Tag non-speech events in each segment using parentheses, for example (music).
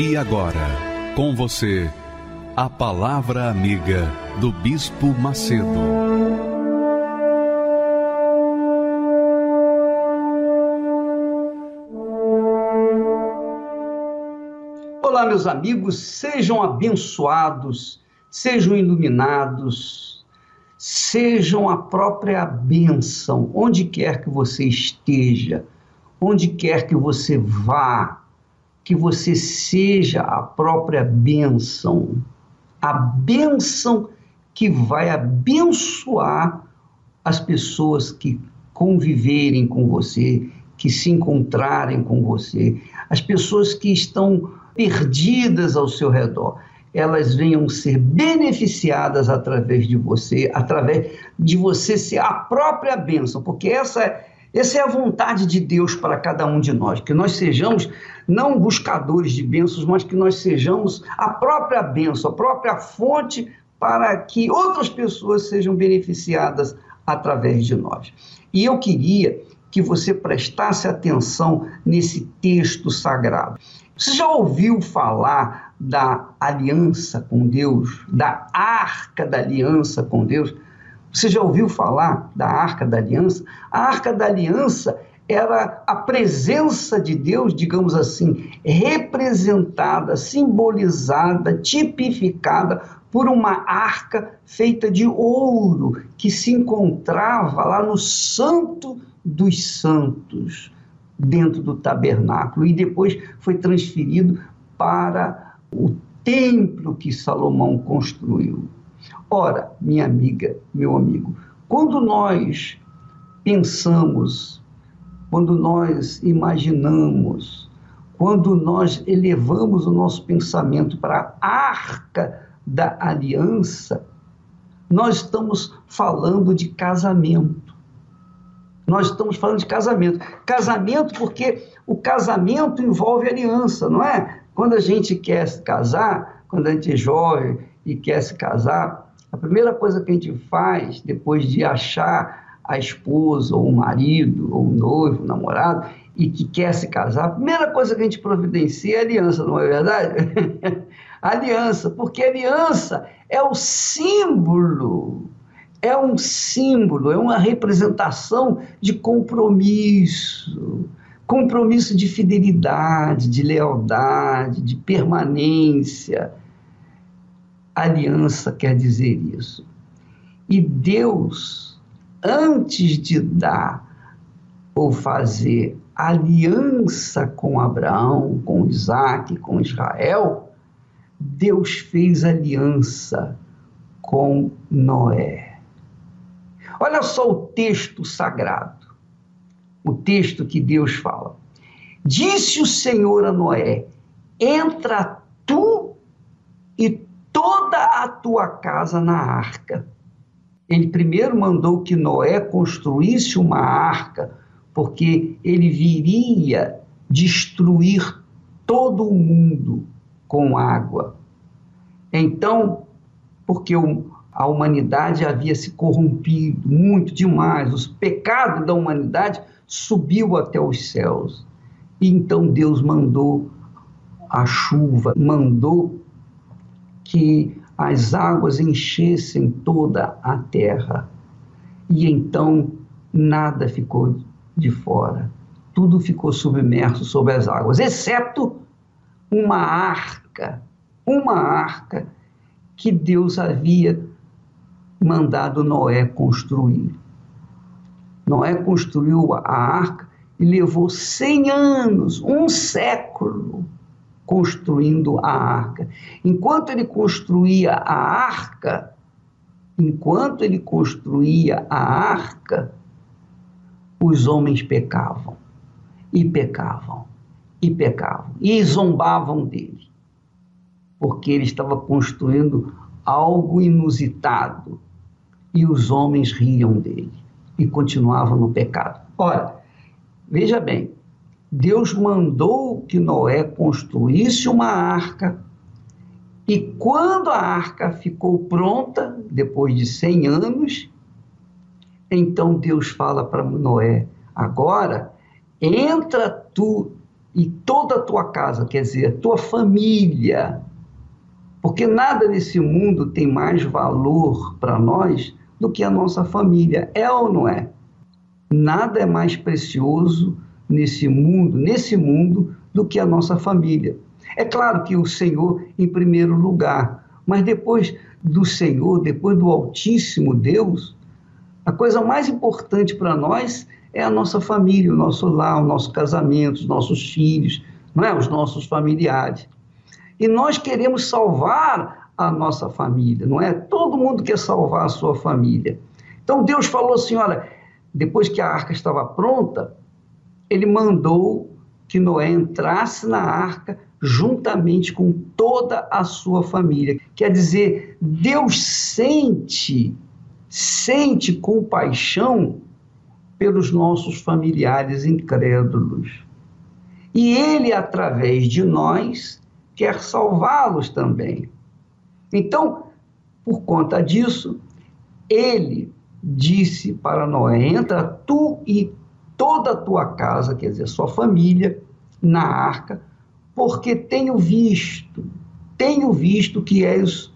E agora, com você, a Palavra Amiga do Bispo Macedo. Olá, meus amigos, sejam abençoados, sejam iluminados, sejam a própria bênção, onde quer que você esteja, onde quer que você vá que você seja a própria bênção, a bênção que vai abençoar as pessoas que conviverem com você, que se encontrarem com você, as pessoas que estão perdidas ao seu redor, elas venham ser beneficiadas através de você, através de você ser a própria bênção, porque essa é essa é a vontade de Deus para cada um de nós, que nós sejamos não buscadores de bênçãos, mas que nós sejamos a própria bênção, a própria fonte para que outras pessoas sejam beneficiadas através de nós. E eu queria que você prestasse atenção nesse texto sagrado. Você já ouviu falar da aliança com Deus, da arca da aliança com Deus? Você já ouviu falar da Arca da Aliança? A Arca da Aliança era a presença de Deus, digamos assim, representada, simbolizada, tipificada por uma arca feita de ouro que se encontrava lá no Santo dos Santos, dentro do tabernáculo, e depois foi transferido para o templo que Salomão construiu. Ora, minha amiga, meu amigo, quando nós pensamos, quando nós imaginamos, quando nós elevamos o nosso pensamento para a arca da aliança, nós estamos falando de casamento. Nós estamos falando de casamento. Casamento porque o casamento envolve aliança, não é? Quando a gente quer se casar, quando a gente é jovem e quer se casar, a primeira coisa que a gente faz depois de achar a esposa, ou o marido, ou o noivo, o namorado, e que quer se casar, a primeira coisa que a gente providencia é aliança, não é verdade? (laughs) aliança, porque aliança é o símbolo, é um símbolo, é uma representação de compromisso, compromisso de fidelidade, de lealdade, de permanência aliança quer dizer isso. E Deus, antes de dar ou fazer aliança com Abraão, com Isaac, com Israel, Deus fez aliança com Noé. Olha só o texto sagrado, o texto que Deus fala. Disse o Senhor a Noé: Entra tu toda a tua casa na arca. Ele primeiro mandou que Noé construísse uma arca, porque ele viria destruir todo o mundo com água. Então, porque a humanidade havia se corrompido muito demais, os pecados da humanidade subiu até os céus. E então Deus mandou a chuva, mandou que as águas enchessem toda a terra. E então nada ficou de fora. Tudo ficou submerso sob as águas, exceto uma arca, uma arca que Deus havia mandado Noé construir. Noé construiu a arca e levou 100 anos, um século, construindo a arca. Enquanto ele construía a arca, enquanto ele construía a arca, os homens pecavam e pecavam e pecavam, e zombavam dele, porque ele estava construindo algo inusitado, e os homens riam dele e continuavam no pecado. Ora, veja bem, Deus mandou que Noé construísse uma arca e quando a arca ficou pronta, depois de 100 anos, então Deus fala para Noé: agora entra tu e toda a tua casa, quer dizer, a tua família, porque nada nesse mundo tem mais valor para nós do que a nossa família, é ou não é? Nada é mais precioso nesse mundo, nesse mundo, do que a nossa família. É claro que o Senhor em primeiro lugar, mas depois do Senhor, depois do Altíssimo Deus, a coisa mais importante para nós é a nossa família, o nosso lar, o nosso casamento, os nossos filhos, não é? os nossos familiares. E nós queremos salvar a nossa família, não é? Todo mundo quer salvar a sua família. Então Deus falou assim: olha, depois que a arca estava pronta, ele mandou que Noé entrasse na arca juntamente com toda a sua família. Quer dizer, Deus sente, sente compaixão pelos nossos familiares incrédulos. E ele, através de nós, quer salvá-los também. Então, por conta disso, ele disse para Noé: entra tu e toda a tua casa, quer dizer, sua família, na arca, porque tenho visto, tenho visto que és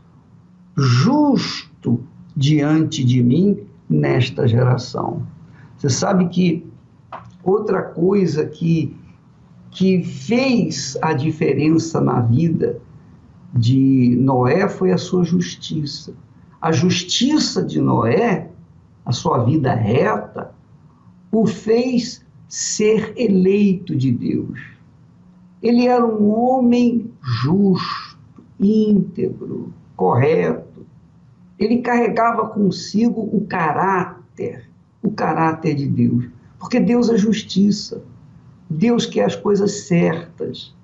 justo diante de mim nesta geração. Você sabe que outra coisa que, que fez a diferença na vida de Noé foi a sua justiça. A justiça de Noé, a sua vida reta, o fez ser eleito de Deus. Ele era um homem justo, íntegro, correto. Ele carregava consigo o caráter, o caráter de Deus. Porque Deus é justiça. Deus quer as coisas certas.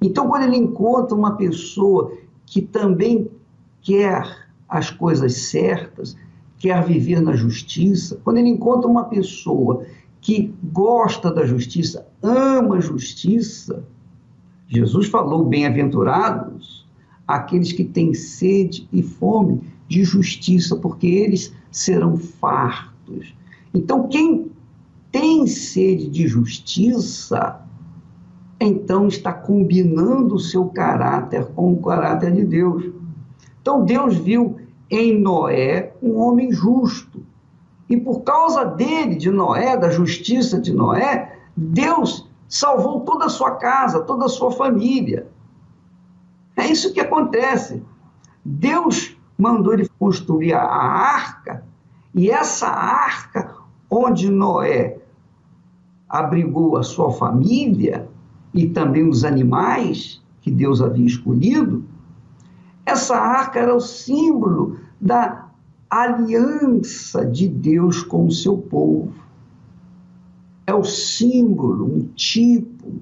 Então, quando ele encontra uma pessoa que também quer as coisas certas, quer viver na justiça, quando ele encontra uma pessoa que gosta da justiça, ama a justiça, Jesus falou: bem-aventurados aqueles que têm sede e fome de justiça, porque eles serão fartos. Então, quem tem sede de justiça, então está combinando o seu caráter com o caráter de Deus. Então, Deus viu em Noé um homem justo. E por causa dele, de Noé, da justiça de Noé, Deus salvou toda a sua casa, toda a sua família. É isso que acontece. Deus mandou ele construir a arca, e essa arca, onde Noé abrigou a sua família e também os animais que Deus havia escolhido, essa arca era o símbolo da aliança de Deus com o seu povo é o símbolo, um tipo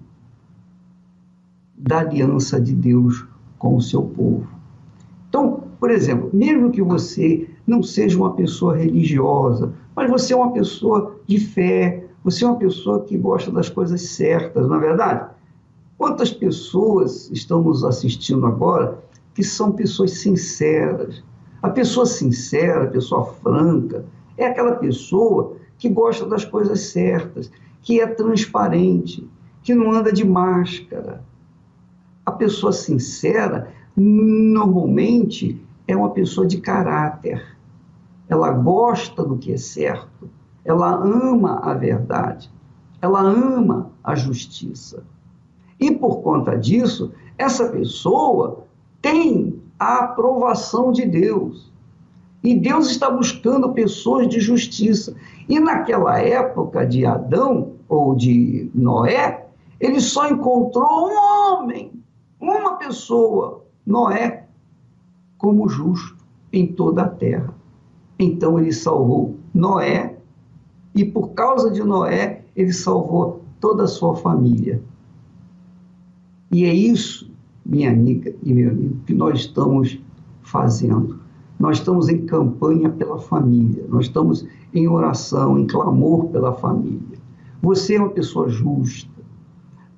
da aliança de Deus com o seu povo. Então, por exemplo, mesmo que você não seja uma pessoa religiosa, mas você é uma pessoa de fé, você é uma pessoa que gosta das coisas certas, não é verdade? Quantas pessoas estão nos assistindo agora que são pessoas sinceras? A pessoa sincera, a pessoa franca, é aquela pessoa que gosta das coisas certas, que é transparente, que não anda de máscara. A pessoa sincera, normalmente, é uma pessoa de caráter. Ela gosta do que é certo, ela ama a verdade, ela ama a justiça. E por conta disso, essa pessoa tem a aprovação de Deus. E Deus está buscando pessoas de justiça. E naquela época de Adão ou de Noé, ele só encontrou um homem, uma pessoa, Noé, como justo em toda a terra. Então ele salvou Noé e por causa de Noé, ele salvou toda a sua família. E é isso, minha amiga e meu amigo, que nós estamos fazendo. Nós estamos em campanha pela família, nós estamos em oração, em clamor pela família. Você é uma pessoa justa.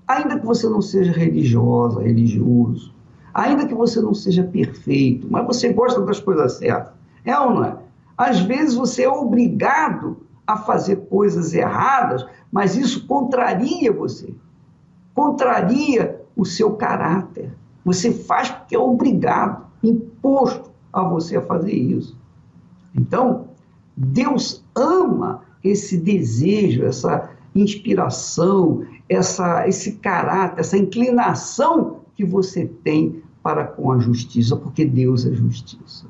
Ainda que você não seja religiosa, religioso, ainda que você não seja perfeito, mas você gosta das coisas certas. É ou não é? Às vezes você é obrigado a fazer coisas erradas, mas isso contraria você, contraria o seu caráter. Você faz porque é obrigado, imposto a você a fazer isso. Então, Deus ama esse desejo, essa inspiração, essa, esse caráter, essa inclinação que você tem para com a justiça, porque Deus é justiça.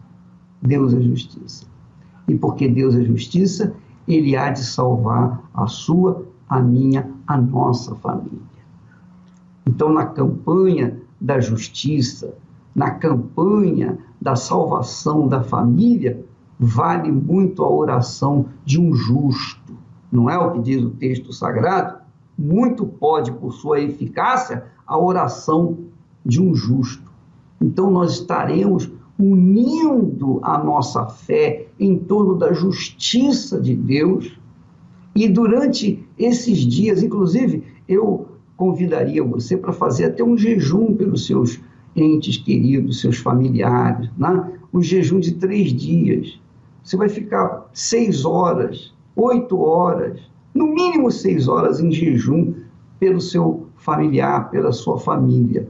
Deus é justiça. E porque Deus é justiça, Ele há de salvar a sua, a minha, a nossa família. Então, na campanha da justiça, na campanha da salvação da família, vale muito a oração de um justo. Não é o que diz o texto sagrado? Muito pode, por sua eficácia, a oração de um justo. Então, nós estaremos unindo a nossa fé em torno da justiça de Deus. E durante esses dias, inclusive, eu convidaria você para fazer até um jejum pelos seus entes queridos, seus familiares, né? um jejum de três dias. Você vai ficar seis horas, oito horas, no mínimo seis horas em jejum pelo seu familiar, pela sua família.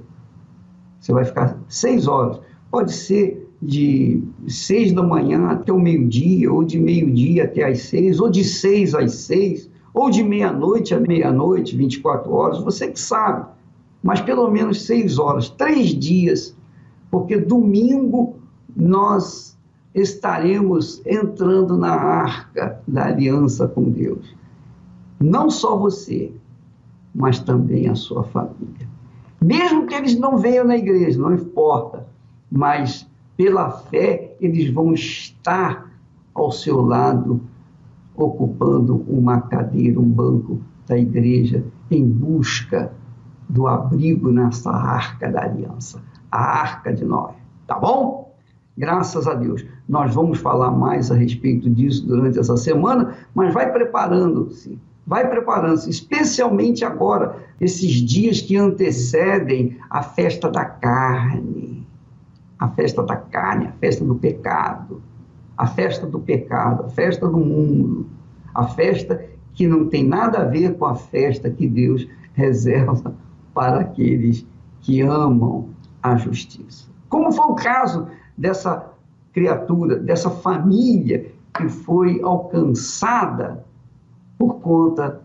Você vai ficar seis horas. Pode ser de seis da manhã até o meio-dia, ou de meio-dia até às seis, ou de seis às seis, ou de meia-noite a meia-noite, 24 horas, você que sabe mas pelo menos seis horas, três dias, porque domingo nós estaremos entrando na arca da aliança com Deus. Não só você, mas também a sua família. Mesmo que eles não venham na igreja, não importa, mas pela fé eles vão estar ao seu lado, ocupando uma cadeira, um banco da igreja, em busca do abrigo nessa arca da aliança, a arca de Noé. Tá bom? Graças a Deus. Nós vamos falar mais a respeito disso durante essa semana, mas vai preparando-se, vai preparando-se, especialmente agora, esses dias que antecedem a festa da carne. A festa da carne, a festa do pecado, a festa do pecado, a festa do mundo, a festa que não tem nada a ver com a festa que Deus reserva para aqueles que amam a justiça. Como foi o caso dessa criatura, dessa família que foi alcançada por conta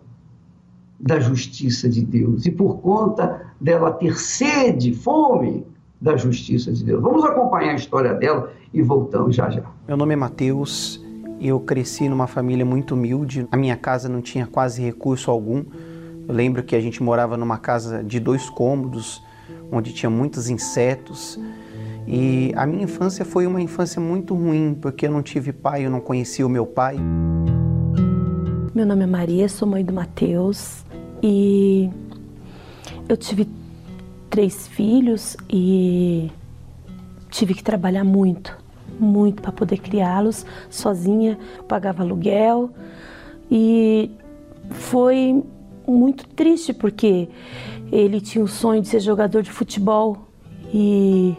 da justiça de Deus e por conta dela ter sede, fome da justiça de Deus. Vamos acompanhar a história dela e voltamos já já. Meu nome é Mateus, eu cresci numa família muito humilde, a minha casa não tinha quase recurso algum eu lembro que a gente morava numa casa de dois cômodos, onde tinha muitos insetos. E a minha infância foi uma infância muito ruim, porque eu não tive pai, eu não conhecia o meu pai. Meu nome é Maria, sou mãe do Matheus e eu tive três filhos e tive que trabalhar muito, muito para poder criá-los sozinha, pagava aluguel e foi muito triste porque ele tinha o sonho de ser jogador de futebol e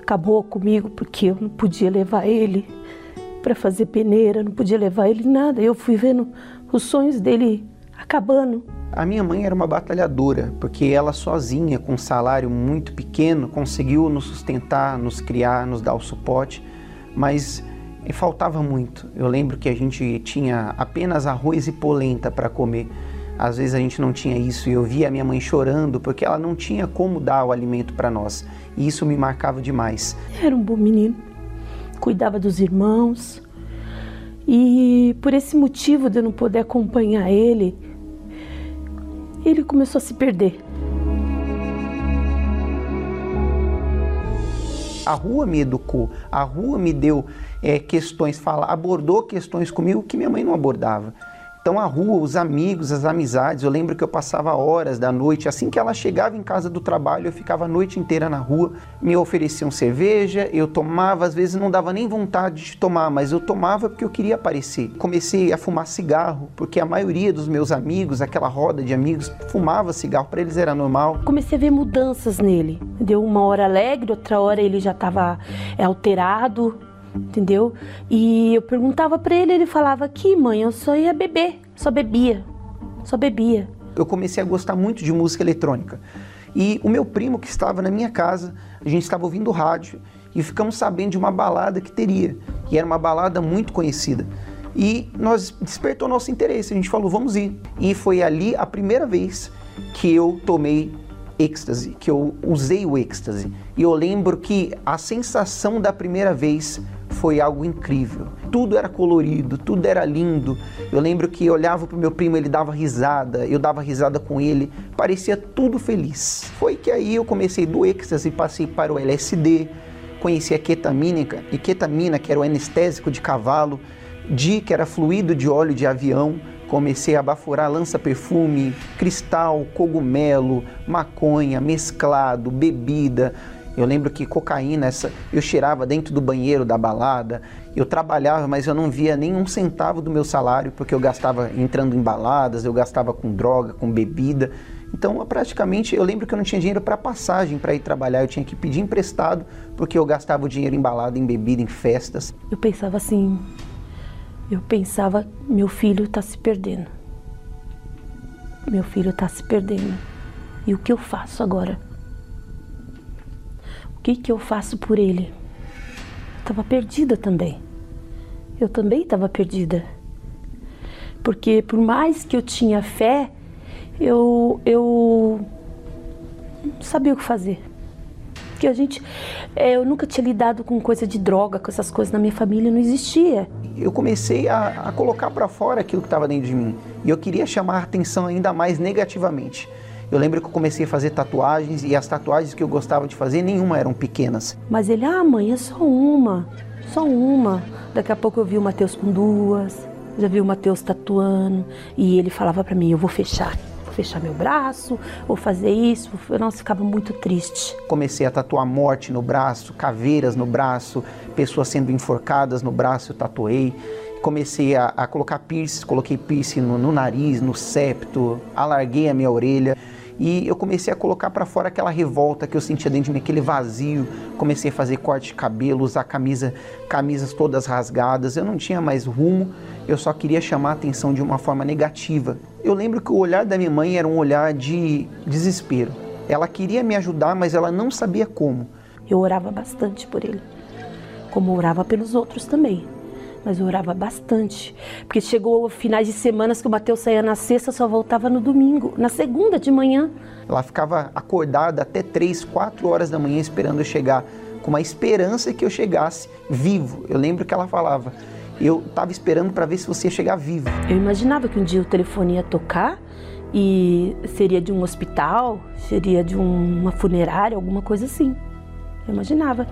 acabou comigo porque eu não podia levar ele para fazer peneira, não podia levar ele nada. Eu fui vendo os sonhos dele acabando. A minha mãe era uma batalhadora, porque ela sozinha, com um salário muito pequeno, conseguiu nos sustentar, nos criar, nos dar o suporte, mas faltava muito. Eu lembro que a gente tinha apenas arroz e polenta para comer. Às vezes a gente não tinha isso e eu via a minha mãe chorando porque ela não tinha como dar o alimento para nós. E isso me marcava demais. Era um bom menino, cuidava dos irmãos. E por esse motivo de eu não poder acompanhar ele, ele começou a se perder. A rua me educou, a rua me deu é, questões, fala, abordou questões comigo que minha mãe não abordava. Então a rua, os amigos, as amizades, eu lembro que eu passava horas da noite, assim que ela chegava em casa do trabalho, eu ficava a noite inteira na rua, me ofereciam cerveja, eu tomava, às vezes não dava nem vontade de tomar, mas eu tomava porque eu queria aparecer. Comecei a fumar cigarro, porque a maioria dos meus amigos, aquela roda de amigos, fumava cigarro, para eles era normal. Comecei a ver mudanças nele. Deu uma hora alegre, outra hora ele já estava é, alterado, entendeu? E eu perguntava para ele, ele falava que, mãe, eu só ia beber, só bebia, só bebia. Eu comecei a gostar muito de música eletrônica. E o meu primo que estava na minha casa, a gente estava ouvindo rádio e ficamos sabendo de uma balada que teria, e era uma balada muito conhecida. E nós despertou nosso interesse, a gente falou, vamos ir. E foi ali a primeira vez que eu tomei êxtase, que eu usei o êxtase. E eu lembro que a sensação da primeira vez foi algo incrível. Tudo era colorido, tudo era lindo. Eu lembro que eu olhava para o meu primo, ele dava risada, eu dava risada com ele, parecia tudo feliz. Foi que aí eu comecei do êxtase, passei para o LSD, conheci a ketamina, e ketamina, que era o anestésico de cavalo, Di, que era fluido de óleo de avião, comecei a baforar lança-perfume, cristal, cogumelo, maconha, mesclado, bebida. Eu lembro que cocaína, essa, eu cheirava dentro do banheiro da balada. Eu trabalhava, mas eu não via nenhum centavo do meu salário, porque eu gastava entrando em baladas, eu gastava com droga, com bebida. Então, praticamente, eu lembro que eu não tinha dinheiro para passagem para ir trabalhar, eu tinha que pedir emprestado, porque eu gastava o dinheiro em balada, em bebida, em festas. Eu pensava assim, eu pensava, meu filho está se perdendo. Meu filho está se perdendo. E o que eu faço agora? O que, que eu faço por ele? Estava perdida também. Eu também estava perdida. Porque por mais que eu tinha fé, eu, eu não sabia o que fazer. Porque a gente, é, eu nunca tinha lidado com coisa de droga, com essas coisas na minha família, não existia. Eu comecei a, a colocar para fora aquilo que estava dentro de mim e eu queria chamar a atenção ainda mais negativamente. Eu lembro que eu comecei a fazer tatuagens e as tatuagens que eu gostava de fazer, nenhuma eram pequenas. Mas ele, ah, mãe, é só uma, só uma. Daqui a pouco eu vi o Matheus com duas, já vi o Matheus tatuando e ele falava para mim, eu vou fechar fechar meu braço, ou fazer isso. Nossa, ficava muito triste. Comecei a tatuar morte no braço, caveiras no braço, pessoas sendo enforcadas no braço, eu tatuei. Comecei a, a colocar piercing, coloquei piercing no, no nariz, no septo, alarguei a minha orelha e eu comecei a colocar para fora aquela revolta que eu sentia dentro de mim, aquele vazio. Comecei a fazer corte de cabelo, usar camisa, camisas todas rasgadas. Eu não tinha mais rumo, eu só queria chamar a atenção de uma forma negativa. Eu lembro que o olhar da minha mãe era um olhar de desespero. Ela queria me ajudar, mas ela não sabia como. Eu orava bastante por ele, como orava pelos outros também mas eu orava bastante. Porque chegou finais de semanas que o Mateus saía na sexta, só voltava no domingo, na segunda de manhã. Ela ficava acordada até três, quatro horas da manhã esperando eu chegar, com uma esperança que eu chegasse vivo. Eu lembro que ela falava, eu estava esperando para ver se você ia chegar vivo. Eu imaginava que um dia o telefone ia tocar e seria de um hospital, seria de uma funerária, alguma coisa assim. Eu imaginava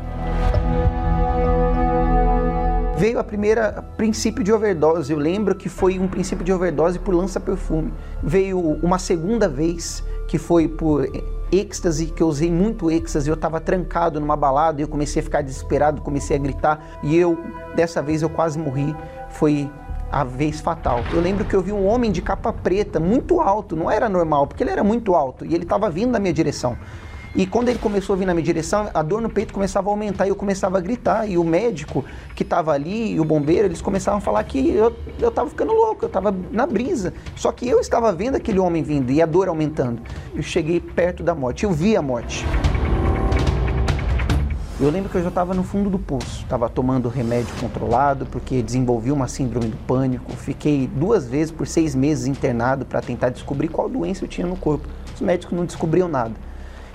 veio a primeira princípio de overdose. Eu lembro que foi um princípio de overdose por lança-perfume. Veio uma segunda vez que foi por êxtase, que eu usei muito êxtase. Eu estava trancado numa balada e eu comecei a ficar desesperado, comecei a gritar e eu, dessa vez, eu quase morri. Foi a vez fatal. Eu lembro que eu vi um homem de capa preta, muito alto, não era normal, porque ele era muito alto e ele estava vindo na minha direção. E quando ele começou a vir na minha direção, a dor no peito começava a aumentar e eu começava a gritar. E o médico que estava ali e o bombeiro, eles começavam a falar que eu, eu ficando louco, eu estava na brisa. Só que eu estava vendo aquele homem vindo e a dor aumentando. Eu cheguei perto da morte, eu vi a morte. Eu lembro que eu já estava no fundo do poço, estava tomando remédio controlado porque desenvolvi uma síndrome do pânico. Fiquei duas vezes por seis meses internado para tentar descobrir qual doença eu tinha no corpo. Os médicos não descobriam nada.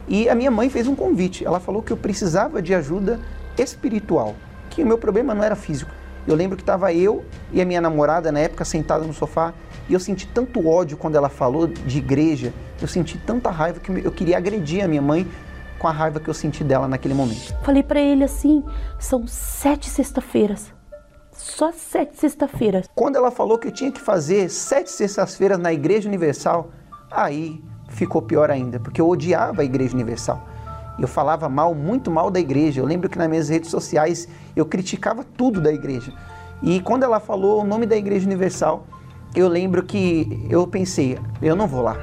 E a minha mãe fez um convite. Ela falou que eu precisava de ajuda espiritual, que o meu problema não era físico. Eu lembro que estava eu e a minha namorada na época sentada no sofá e eu senti tanto ódio quando ela falou de igreja. Eu senti tanta raiva que eu queria agredir a minha mãe com a raiva que eu senti dela naquele momento. Falei para ele assim: são sete sexta-feiras só sete sexta-feiras. Quando ela falou que eu tinha que fazer sete sextas-feiras na Igreja Universal, aí ficou pior ainda, porque eu odiava a Igreja Universal. Eu falava mal, muito mal da igreja. Eu lembro que nas minhas redes sociais eu criticava tudo da igreja. E quando ela falou o nome da Igreja Universal, eu lembro que eu pensei, eu não vou lá.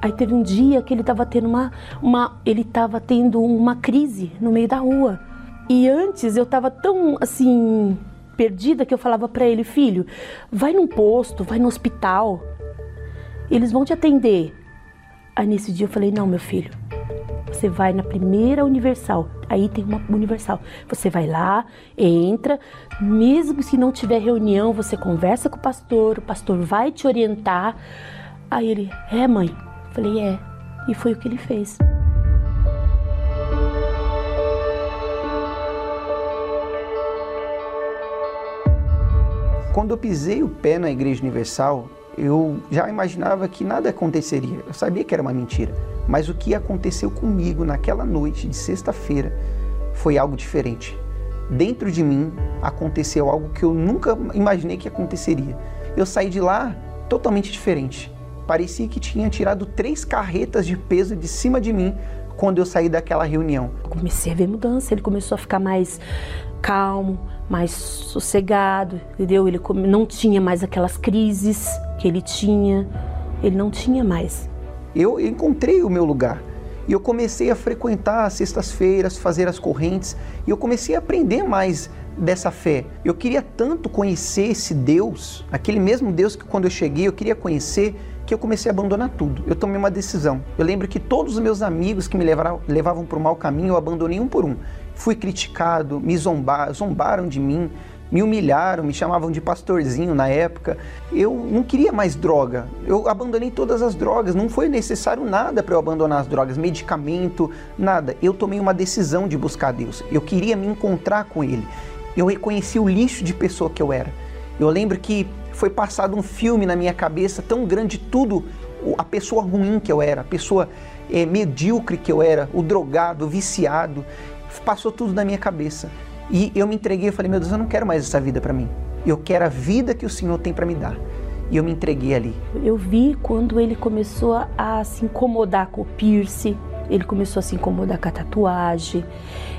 Aí teve um dia que ele estava tendo uma, uma, ele estava tendo uma crise no meio da rua. E antes eu estava tão assim perdida que eu falava para ele, filho, vai num posto, vai no hospital, eles vão te atender. Aí nesse dia eu falei, não, meu filho, você vai na primeira universal, aí tem uma universal. Você vai lá, entra, mesmo se não tiver reunião, você conversa com o pastor, o pastor vai te orientar. Aí ele, é mãe? Falei, é. E foi o que ele fez. Quando eu pisei o pé na Igreja Universal, eu já imaginava que nada aconteceria. Eu sabia que era uma mentira. Mas o que aconteceu comigo naquela noite de sexta-feira foi algo diferente. Dentro de mim aconteceu algo que eu nunca imaginei que aconteceria. Eu saí de lá totalmente diferente. Parecia que tinha tirado três carretas de peso de cima de mim quando eu saí daquela reunião. Comecei a ver mudança, ele começou a ficar mais calmo, mais sossegado, entendeu? Ele não tinha mais aquelas crises que ele tinha, ele não tinha mais. Eu encontrei o meu lugar. E eu comecei a frequentar as sextas-feiras, fazer as correntes, e eu comecei a aprender mais dessa fé. Eu queria tanto conhecer esse Deus, aquele mesmo Deus que quando eu cheguei eu queria conhecer, que eu comecei a abandonar tudo. Eu tomei uma decisão. Eu lembro que todos os meus amigos que me levaram, levavam para o mau caminho, eu abandonei um por um. Fui criticado, me zombar, zombaram de mim, me humilharam, me chamavam de pastorzinho na época. Eu não queria mais droga. Eu abandonei todas as drogas. Não foi necessário nada para eu abandonar as drogas, medicamento, nada. Eu tomei uma decisão de buscar Deus. Eu queria me encontrar com Ele. Eu reconheci o lixo de pessoa que eu era. Eu lembro que foi passado um filme na minha cabeça tão grande tudo a pessoa ruim que eu era, a pessoa é, medíocre que eu era, o drogado, o viciado, passou tudo na minha cabeça. E eu me entreguei, eu falei, meu Deus, eu não quero mais essa vida para mim. Eu quero a vida que o Senhor tem para me dar. E eu me entreguei ali. Eu vi quando ele começou a se incomodar com o piercing, ele começou a se incomodar com a tatuagem,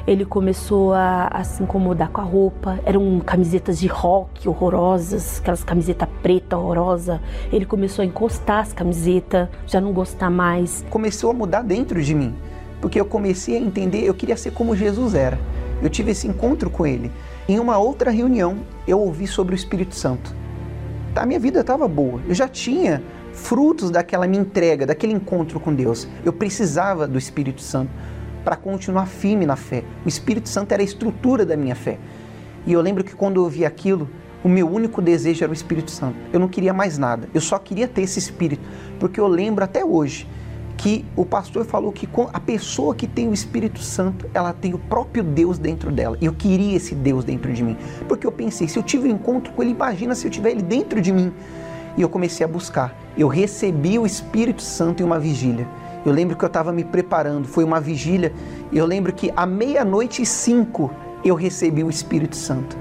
ele começou a, a, se incomodar com a roupa. Eram camisetas de rock horrorosas, aquelas camisetas preta horrorosa. Ele começou a encostar as camisetas, já não gostar mais. Começou a mudar dentro de mim, porque eu comecei a entender, eu queria ser como Jesus era. Eu tive esse encontro com ele. Em uma outra reunião, eu ouvi sobre o Espírito Santo. A minha vida estava boa. Eu já tinha frutos daquela minha entrega, daquele encontro com Deus. Eu precisava do Espírito Santo para continuar firme na fé. O Espírito Santo era a estrutura da minha fé. E eu lembro que quando eu ouvi aquilo, o meu único desejo era o Espírito Santo. Eu não queria mais nada. Eu só queria ter esse Espírito, porque eu lembro até hoje que o pastor falou que a pessoa que tem o Espírito Santo, ela tem o próprio Deus dentro dela. Eu queria esse Deus dentro de mim, porque eu pensei, se eu tive um encontro com ele, imagina se eu tiver ele dentro de mim. E eu comecei a buscar. Eu recebi o Espírito Santo em uma vigília. Eu lembro que eu estava me preparando, foi uma vigília. Eu lembro que à meia-noite e cinco eu recebi o Espírito Santo.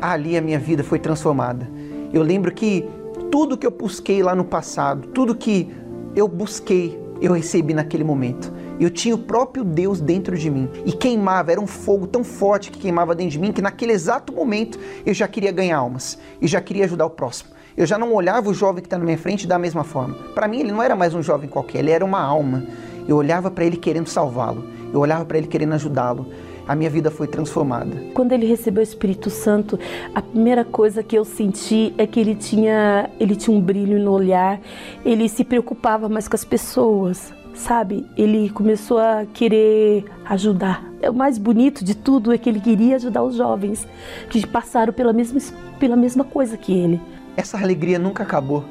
Ali a minha vida foi transformada. Eu lembro que tudo que eu busquei lá no passado, tudo que eu busquei eu recebi naquele momento. Eu tinha o próprio Deus dentro de mim e queimava, era um fogo tão forte que queimava dentro de mim que naquele exato momento eu já queria ganhar almas e já queria ajudar o próximo. Eu já não olhava o jovem que está na minha frente da mesma forma. Para mim, ele não era mais um jovem qualquer, ele era uma alma. Eu olhava para ele querendo salvá-lo, eu olhava para ele querendo ajudá-lo a minha vida foi transformada. Quando ele recebeu o Espírito Santo, a primeira coisa que eu senti é que ele tinha, ele tinha um brilho no olhar, ele se preocupava mais com as pessoas, sabe? Ele começou a querer ajudar. É o mais bonito de tudo é que ele queria ajudar os jovens que passaram pela mesma, pela mesma coisa que ele. Essa alegria nunca acabou.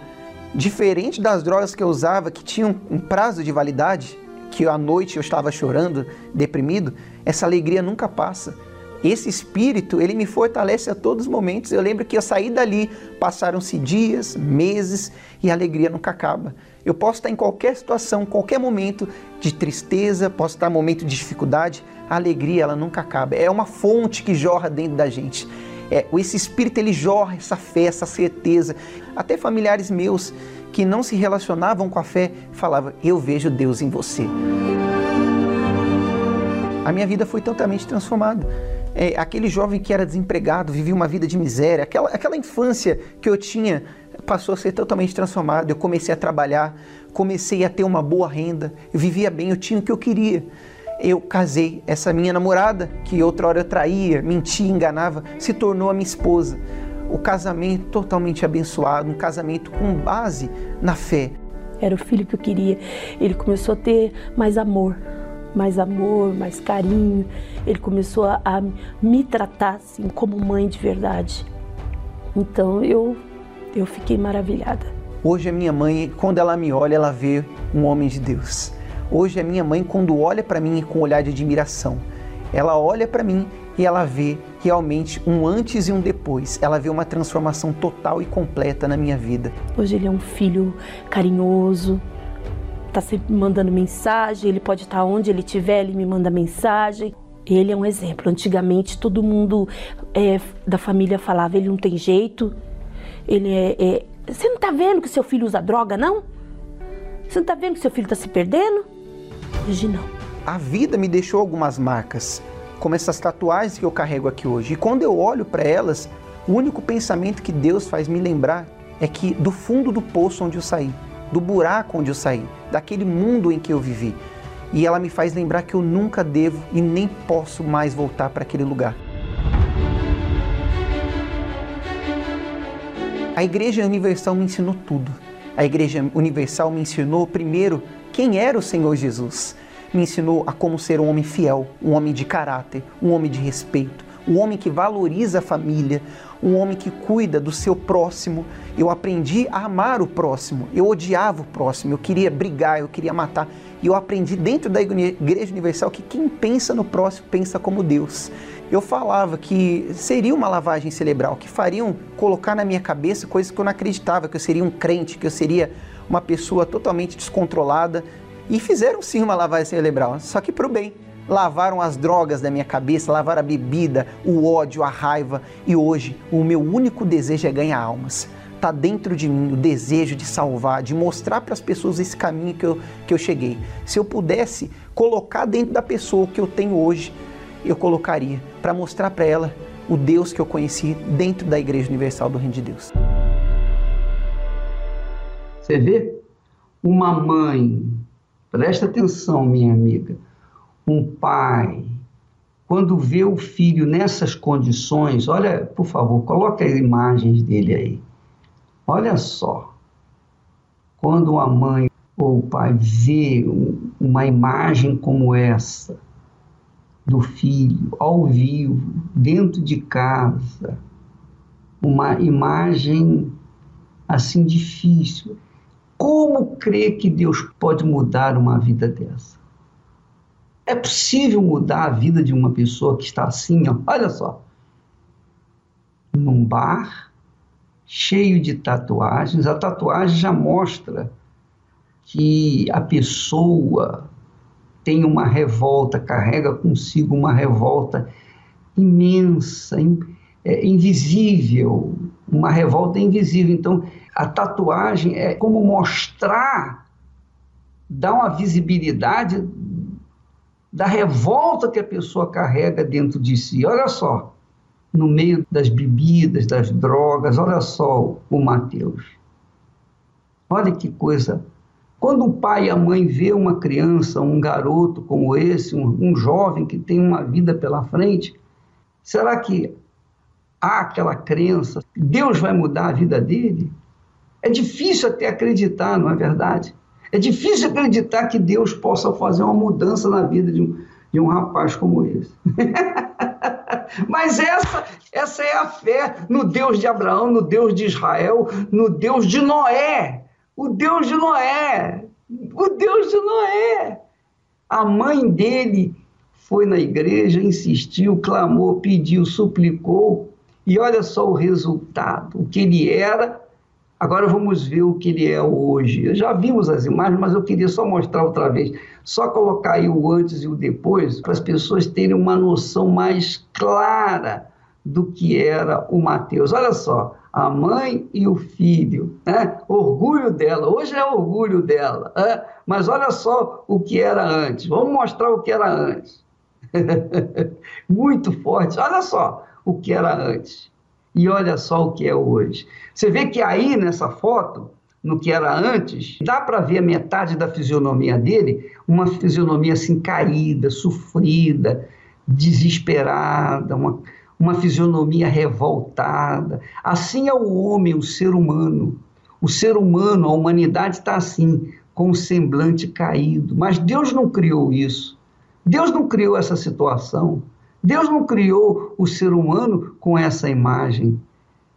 Diferente das drogas que eu usava, que tinham um prazo de validade, que à noite eu estava chorando, deprimido, essa alegria nunca passa. Esse espírito, ele me fortalece a todos os momentos. Eu lembro que eu saí dali, passaram-se dias, meses e a alegria nunca acaba. Eu posso estar em qualquer situação, qualquer momento de tristeza, posso estar em momento de dificuldade, a alegria ela nunca acaba. É uma fonte que jorra dentro da gente. É, esse espírito ele jorra essa fé, essa certeza. Até familiares meus que não se relacionavam com a fé falavam: Eu vejo Deus em você. A minha vida foi totalmente transformada. É, aquele jovem que era desempregado, vivia uma vida de miséria, aquela, aquela infância que eu tinha passou a ser totalmente transformada. Eu comecei a trabalhar, comecei a ter uma boa renda, eu vivia bem, eu tinha o que eu queria. Eu casei, essa minha namorada, que outra hora eu traía, mentia, enganava, se tornou a minha esposa. O casamento totalmente abençoado, um casamento com base na fé. Era o filho que eu queria. Ele começou a ter mais amor, mais amor, mais carinho. Ele começou a, a me tratar assim como mãe de verdade. Então eu eu fiquei maravilhada. Hoje a minha mãe, quando ela me olha, ela vê um homem de Deus. Hoje a minha mãe, quando olha para mim com um olhar de admiração, ela olha para mim e ela vê realmente um antes e um depois. Ela vê uma transformação total e completa na minha vida. Hoje ele é um filho carinhoso, tá sempre mandando mensagem, ele pode estar onde ele estiver, ele me manda mensagem. Ele é um exemplo. Antigamente todo mundo é, da família falava ele não tem jeito, ele é, é, Você não está vendo que seu filho usa droga, não? Você não está vendo que seu filho está se perdendo? Hoje não. A vida me deixou algumas marcas, como essas tatuagens que eu carrego aqui hoje. E quando eu olho para elas, o único pensamento que Deus faz me lembrar é que do fundo do poço onde eu saí, do buraco onde eu saí, daquele mundo em que eu vivi. E ela me faz lembrar que eu nunca devo e nem posso mais voltar para aquele lugar. A Igreja Universal me ensinou tudo. A Igreja Universal me ensinou, primeiro, quem era o Senhor Jesus. Me ensinou a como ser um homem fiel, um homem de caráter, um homem de respeito, um homem que valoriza a família, um homem que cuida do seu próximo. Eu aprendi a amar o próximo. Eu odiava o próximo, eu queria brigar, eu queria matar. E eu aprendi dentro da Igreja Universal que quem pensa no próximo pensa como Deus eu falava que seria uma lavagem cerebral, que fariam colocar na minha cabeça coisas que eu não acreditava, que eu seria um crente, que eu seria uma pessoa totalmente descontrolada. E fizeram sim uma lavagem cerebral, só que para o bem. Lavaram as drogas da minha cabeça, lavaram a bebida, o ódio, a raiva. E hoje o meu único desejo é ganhar almas. Está dentro de mim o desejo de salvar, de mostrar para as pessoas esse caminho que eu, que eu cheguei. Se eu pudesse colocar dentro da pessoa o que eu tenho hoje, eu colocaria para mostrar para ela o Deus que eu conheci dentro da Igreja Universal do Reino de Deus. Você vê? Uma mãe, presta atenção, minha amiga, um pai, quando vê o filho nessas condições, olha, por favor, coloque as imagens dele aí. Olha só. Quando a mãe ou o pai vê uma imagem como essa, do filho ao vivo, dentro de casa, uma imagem assim difícil. Como crer que Deus pode mudar uma vida dessa? É possível mudar a vida de uma pessoa que está assim, ó, olha só, num bar cheio de tatuagens. A tatuagem já mostra que a pessoa tem uma revolta, carrega consigo uma revolta imensa, é, invisível, uma revolta invisível. Então, a tatuagem é como mostrar, dar uma visibilidade da revolta que a pessoa carrega dentro de si. Olha só, no meio das bebidas, das drogas, olha só o Mateus. Olha que coisa quando o pai e a mãe vê uma criança, um garoto como esse, um, um jovem que tem uma vida pela frente, será que há aquela crença Deus vai mudar a vida dele? É difícil até acreditar, não é verdade? É difícil acreditar que Deus possa fazer uma mudança na vida de um, de um rapaz como esse. (laughs) Mas essa, essa é a fé no Deus de Abraão, no Deus de Israel, no Deus de Noé o Deus de Noé, o Deus de Noé. A mãe dele foi na igreja, insistiu, clamou, pediu, suplicou, e olha só o resultado, o que ele era. Agora vamos ver o que ele é hoje. Já vimos as imagens, mas eu queria só mostrar outra vez. Só colocar aí o antes e o depois, para as pessoas terem uma noção mais clara do que era o Mateus. Olha só, a mãe e o filho, né? orgulho dela, hoje é orgulho dela, né? mas olha só o que era antes. Vamos mostrar o que era antes. (laughs) Muito forte. Olha só o que era antes e olha só o que é hoje. Você vê que aí nessa foto, no que era antes, dá para ver metade da fisionomia dele, uma fisionomia assim caída, sofrida, desesperada, uma, uma fisionomia revoltada. Assim é o homem, o ser humano. O ser humano, a humanidade está assim, com o semblante caído. Mas Deus não criou isso. Deus não criou essa situação. Deus não criou o ser humano com essa imagem.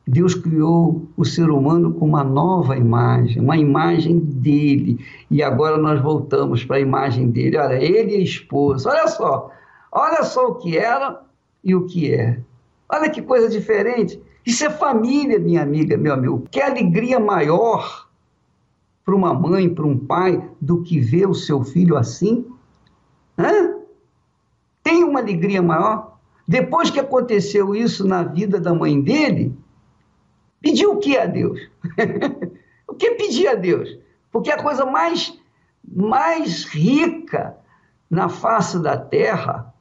Deus criou o ser humano com uma nova imagem, uma imagem dele. E agora nós voltamos para a imagem dele. Olha, ele e a esposa. Olha só, olha só o que era e o que é. Olha que coisa diferente. Isso é família, minha amiga, meu amigo. Que alegria maior para uma mãe, para um pai, do que ver o seu filho assim? Hã? Alegria maior? Depois que aconteceu isso na vida da mãe dele, pediu o que a Deus? (laughs) o que pedir a Deus? Porque a coisa mais, mais rica na face da terra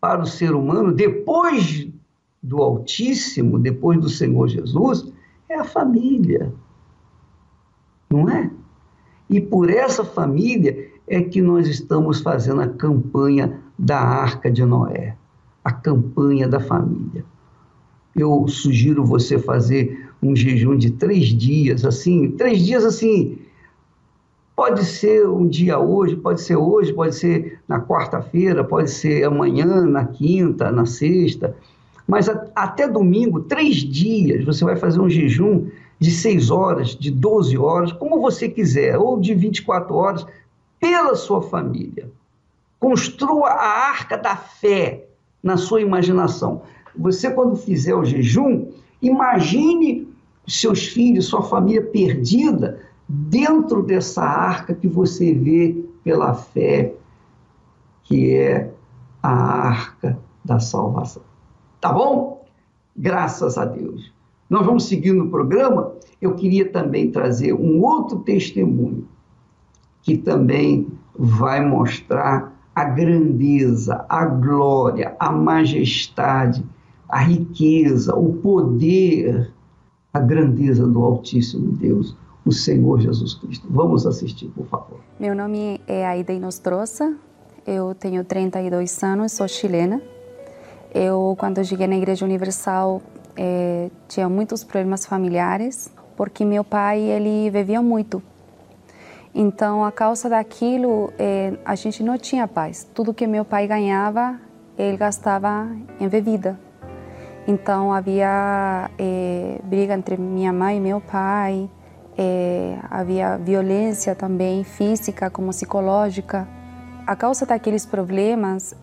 para o ser humano, depois do Altíssimo, depois do Senhor Jesus, é a família. Não é? E por essa família é que nós estamos fazendo a campanha da Arca de Noé, a campanha da família. Eu sugiro você fazer um jejum de três dias, assim, três dias assim. Pode ser um dia hoje, pode ser hoje, pode ser na quarta-feira, pode ser amanhã, na quinta, na sexta, mas a, até domingo, três dias, você vai fazer um jejum de seis horas, de 12 horas, como você quiser, ou de 24 horas, pela sua família. Construa a arca da fé na sua imaginação. Você, quando fizer o jejum, imagine seus filhos, sua família perdida dentro dessa arca que você vê pela fé, que é a arca da salvação. Tá bom? Graças a Deus. Nós vamos seguir no programa. Eu queria também trazer um outro testemunho que também vai mostrar a grandeza, a glória, a majestade, a riqueza, o poder, a grandeza do Altíssimo Deus, o Senhor Jesus Cristo. Vamos assistir, por favor. Meu nome é Aida Inostrosa, eu tenho 32 anos, sou chilena. Eu, quando cheguei na Igreja Universal, é, tinha muitos problemas familiares, porque meu pai ele bebia muito então, a causa daquilo, é, a gente não tinha paz. Tudo que meu pai ganhava, ele gastava em bebida. Então, havia é, briga entre minha mãe e meu pai, é, havia violência também, física como psicológica. A causa daqueles problemas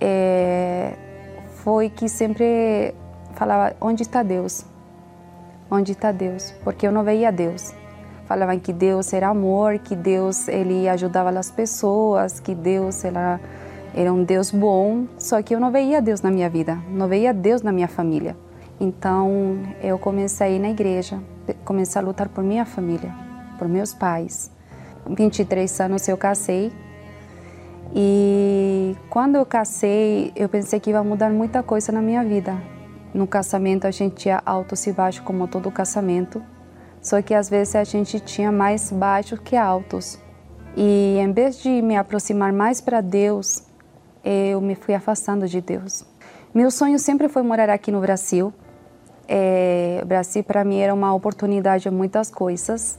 foi que sempre falava: onde está Deus? Onde está Deus? Porque eu não veia Deus falavam que Deus era amor, que Deus ele ajudava as pessoas, que Deus era, era um Deus bom, só que eu não veia Deus na minha vida, não veia Deus na minha família. Então eu comecei a ir na igreja, comecei a lutar por minha família, por meus pais. 23 anos eu casei e quando eu casei eu pensei que ia mudar muita coisa na minha vida. No casamento a gente tinha altos e baixos como todo casamento, só que às vezes a gente tinha mais baixos que altos. E em vez de me aproximar mais para Deus, eu me fui afastando de Deus. Meu sonho sempre foi morar aqui no Brasil. É, o Brasil para mim era uma oportunidade de muitas coisas.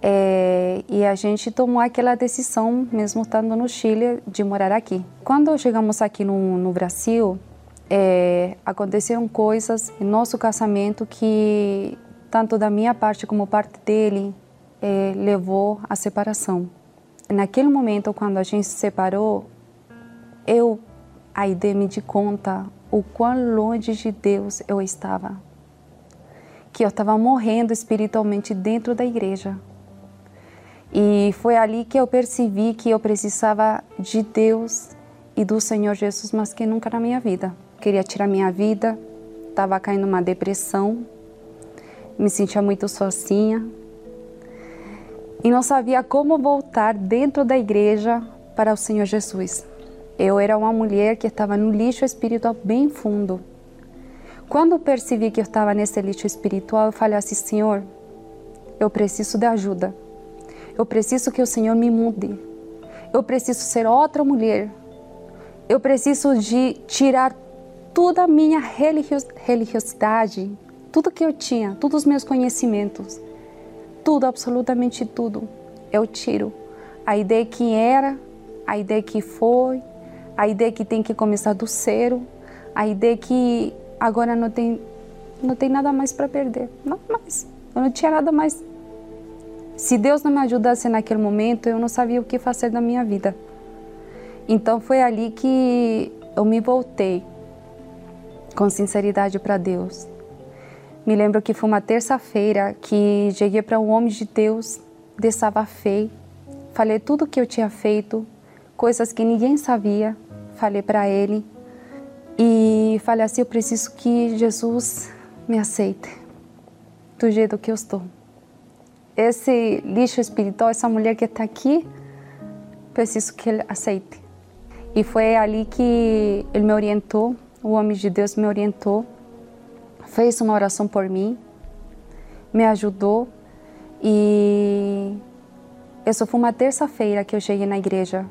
É, e a gente tomou aquela decisão, mesmo estando no Chile, de morar aqui. Quando chegamos aqui no, no Brasil, é, aconteceram coisas em nosso casamento que tanto da minha parte como parte dele, é, levou à separação. Naquele momento, quando a gente se separou, eu, Aide, me di conta o quão longe de Deus eu estava. Que eu estava morrendo espiritualmente dentro da igreja. E foi ali que eu percebi que eu precisava de Deus e do Senhor Jesus, mas que nunca na minha vida. Queria tirar minha vida, estava caindo uma depressão, me sentia muito sozinha e não sabia como voltar dentro da igreja para o Senhor Jesus. Eu era uma mulher que estava no lixo espiritual bem fundo. Quando percebi que eu estava nesse lixo espiritual, eu falei assim: Senhor, eu preciso de ajuda. Eu preciso que o Senhor me mude. Eu preciso ser outra mulher. Eu preciso de tirar toda a minha religiosidade, tudo que eu tinha, todos os meus conhecimentos tudo, absolutamente tudo, eu tiro. A ideia que era, a ideia que foi, a ideia que tem que começar do zero, a ideia que agora não tem, não tem nada mais para perder, nada mais. Eu não tinha nada mais. Se Deus não me ajudasse naquele momento, eu não sabia o que fazer da minha vida. Então foi ali que eu me voltei com sinceridade para Deus. Me lembro que foi uma terça-feira que cheguei para um homem de Deus, desabafei, falei tudo o que eu tinha feito, coisas que ninguém sabia, falei para ele e falei assim: eu preciso que Jesus me aceite do jeito que eu estou. Esse lixo espiritual, essa mulher que está aqui, preciso que ele aceite. E foi ali que ele me orientou, o homem de Deus me orientou fez uma oração por mim, me ajudou e isso foi uma terça-feira que eu cheguei na igreja.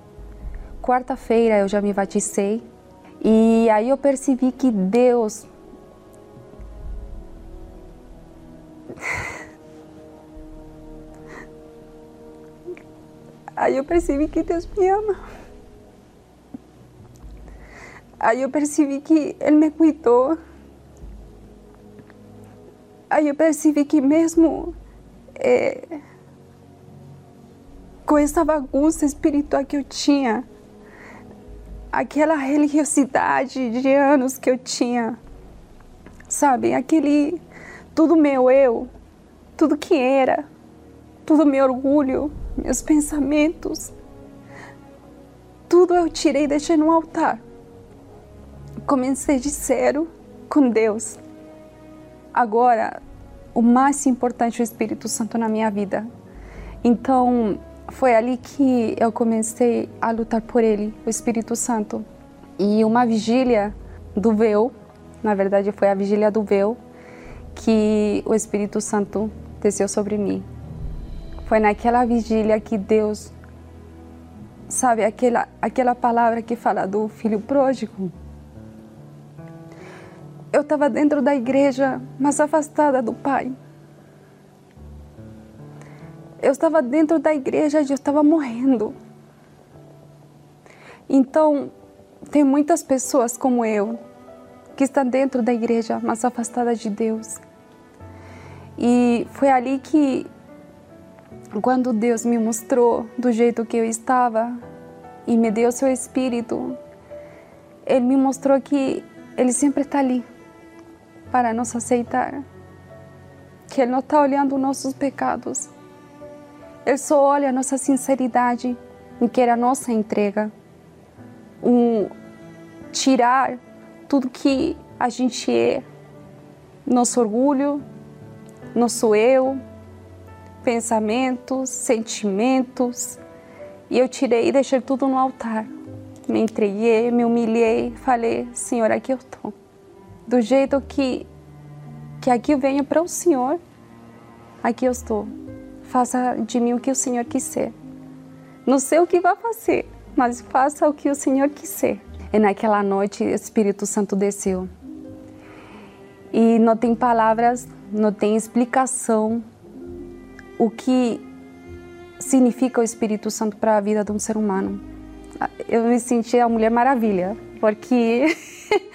Quarta-feira eu já me batizei e aí eu percebi que Deus (laughs) Aí eu percebi que Deus me ama. Aí eu percebi que Ele me cuidou. Aí eu percebi que mesmo é, com essa bagunça espiritual que eu tinha, aquela religiosidade de anos que eu tinha, sabe, aquele tudo meu eu, tudo que era, tudo meu orgulho, meus pensamentos, tudo eu tirei e deixei no altar. Comecei de zero com Deus. Agora, o mais importante é o Espírito Santo na minha vida. Então, foi ali que eu comecei a lutar por ele, o Espírito Santo. E uma vigília do véu, na verdade foi a vigília do véu, que o Espírito Santo desceu sobre mim. Foi naquela vigília que Deus, sabe, aquela, aquela palavra que fala do filho pródigo, eu estava dentro da igreja, mas afastada do Pai. Eu estava dentro da igreja e eu estava morrendo. Então, tem muitas pessoas como eu que estão dentro da igreja, mas afastadas de Deus. E foi ali que, quando Deus me mostrou do jeito que eu estava e me deu seu Espírito, Ele me mostrou que Ele sempre está ali para nos aceitar. Que Ele não está olhando nossos pecados. Ele só olha a nossa sinceridade e quer a nossa entrega. Um, tirar tudo que a gente é, nosso orgulho, nosso eu, pensamentos, sentimentos. E eu tirei e deixei tudo no altar. Me entreguei, me humilhei, falei: Senhor, aqui eu estou do jeito que, que aqui venho para o Senhor, aqui eu estou. Faça de mim o que o Senhor quiser. Não sei o que vai fazer, mas faça o que o Senhor quiser. E naquela noite o Espírito Santo desceu. E não tem palavras, não tem explicação o que significa o Espírito Santo para a vida de um ser humano. Eu me senti a Mulher Maravilha, porque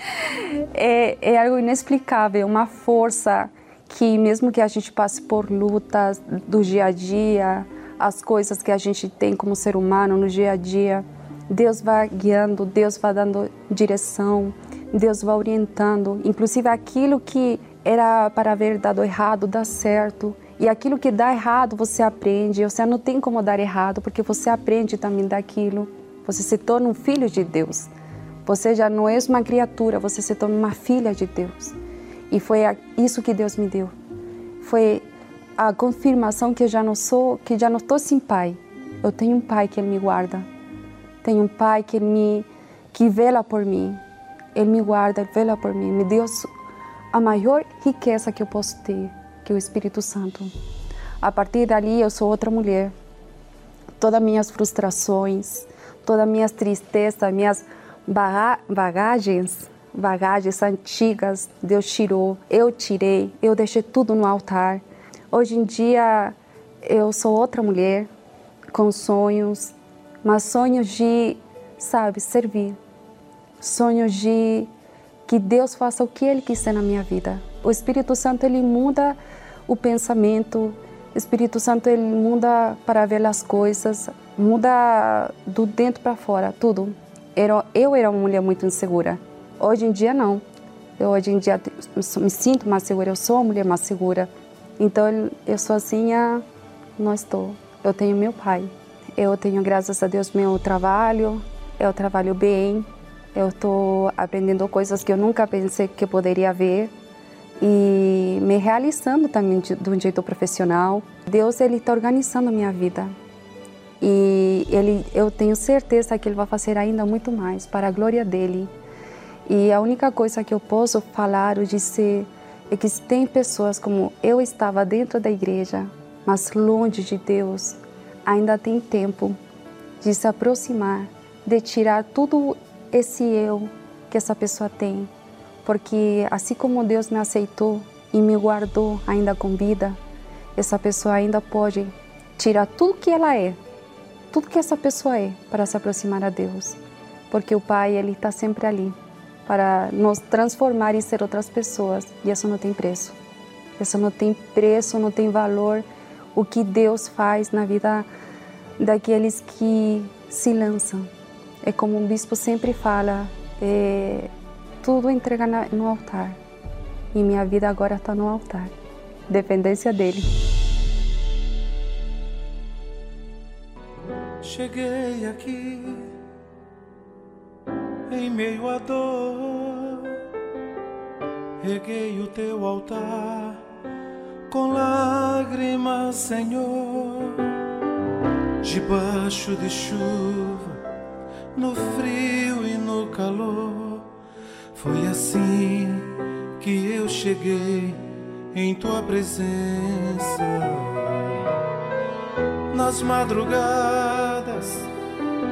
(laughs) é, é algo inexplicável, uma força que mesmo que a gente passe por lutas do dia a dia, as coisas que a gente tem como ser humano no dia a dia, Deus vai guiando, Deus vai dando direção, Deus vai orientando, inclusive aquilo que era para haver dado errado dá certo. E aquilo que dá errado você aprende, você não tem como dar errado, porque você aprende também daquilo. Você se torna um filho de Deus. Você já não é uma criatura, você se torna uma filha de Deus. E foi isso que Deus me deu. Foi a confirmação que eu já não sou, que já não estou sem pai. Eu tenho um pai que ele me guarda. Tenho um pai que me que vela por mim. Ele me guarda, ele vela por mim. Me deu a maior riqueza que eu posso ter, que é o Espírito Santo. A partir dali eu sou outra mulher. Todas minhas frustrações, todas minhas tristezas, minhas bagagens bagagens antigas, Deus tirou, eu tirei, eu deixei tudo no altar. Hoje em dia eu sou outra mulher com sonhos, mas sonhos de, sabe, servir. Sonhos de que Deus faça o que Ele quiser na minha vida. O Espírito Santo ele muda o pensamento. O Espírito Santo ele muda para ver as coisas, muda do dentro para fora, tudo. Eu era uma mulher muito insegura. Hoje em dia, não. Eu, hoje em dia me sinto mais segura, eu sou uma mulher mais segura. Então, eu sozinha não estou. Eu tenho meu pai. Eu tenho, graças a Deus, meu trabalho. Eu trabalho bem. Eu estou aprendendo coisas que eu nunca pensei que poderia ver e me realizando também de, de um jeito profissional. Deus ele está organizando minha vida e ele, eu tenho certeza que ele vai fazer ainda muito mais para a glória dele. E a única coisa que eu posso falar ou dizer é que tem pessoas como eu estava dentro da igreja, mas longe de Deus, ainda tem tempo de se aproximar, de tirar tudo esse eu que essa pessoa tem. Porque assim como Deus me aceitou e me guardou ainda com vida, essa pessoa ainda pode tirar tudo que ela é, tudo que essa pessoa é, para se aproximar a Deus. Porque o Pai, Ele está sempre ali para nos transformar e ser outras pessoas. E isso não tem preço. Isso não tem preço, não tem valor. O que Deus faz na vida daqueles que se lançam. É como o bispo sempre fala, é, tudo entrega no altar. E minha vida agora está no altar. Dependência dele. Cheguei aqui em meio à dor. Reguei o teu altar com lágrimas, Senhor, debaixo de chuva, no frio e no calor. Foi assim que eu cheguei em tua presença. Nas madrugadas,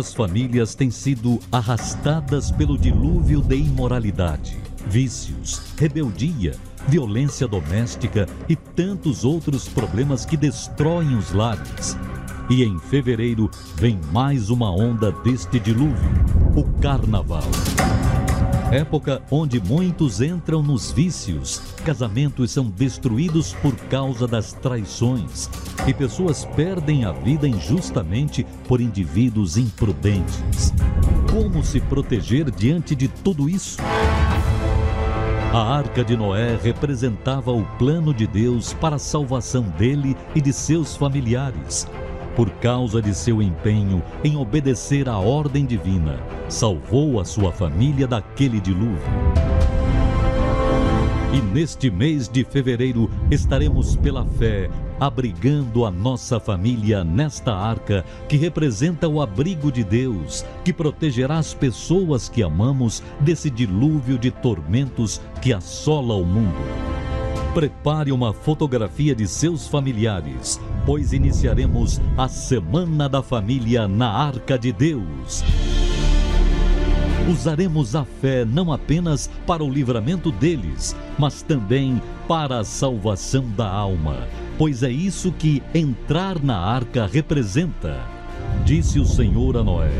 Muitas famílias têm sido arrastadas pelo dilúvio de imoralidade, vícios, rebeldia, violência doméstica e tantos outros problemas que destroem os lares. E em fevereiro vem mais uma onda deste dilúvio, o Carnaval. Época onde muitos entram nos vícios, casamentos são destruídos por causa das traições e pessoas perdem a vida injustamente por indivíduos imprudentes. Como se proteger diante de tudo isso? A arca de Noé representava o plano de Deus para a salvação dele e de seus familiares por causa de seu empenho em obedecer à ordem divina, salvou a sua família daquele dilúvio. E neste mês de fevereiro estaremos pela fé abrigando a nossa família nesta arca que representa o abrigo de Deus, que protegerá as pessoas que amamos desse dilúvio de tormentos que assola o mundo. Prepare uma fotografia de seus familiares, pois iniciaremos a Semana da Família na Arca de Deus. Usaremos a fé não apenas para o livramento deles, mas também para a salvação da alma, pois é isso que entrar na arca representa. Disse o Senhor a Noé: